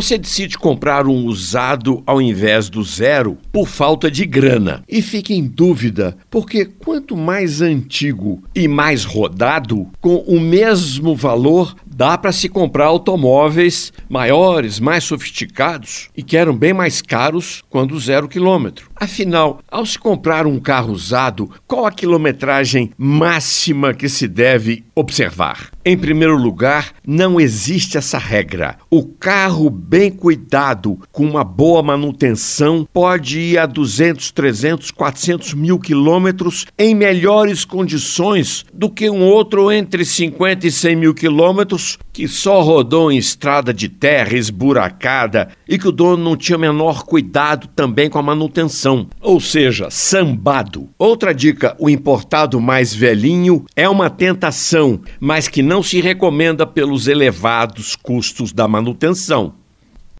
você decide comprar um usado ao invés do zero por falta de grana e fica em dúvida, porque quanto mais antigo e mais rodado, com o mesmo valor, dá para se comprar automóveis maiores, mais sofisticados e que eram bem mais caros quando zero quilômetro. Afinal, ao se comprar um carro usado, qual a quilometragem máxima que se deve observar? Em primeiro lugar, não existe essa regra. O carro bem cuidado, com uma boa manutenção, pode ir a 200, 300, 400 mil quilômetros em melhores condições do que um outro entre 50 e 100 mil quilômetros que só rodou em estrada de terra esburacada e que o dono não tinha o menor cuidado também com a manutenção, ou seja, sambado. Outra dica: o importado mais velhinho é uma tentação, mas que não se recomenda pelos elevados custos da manutenção.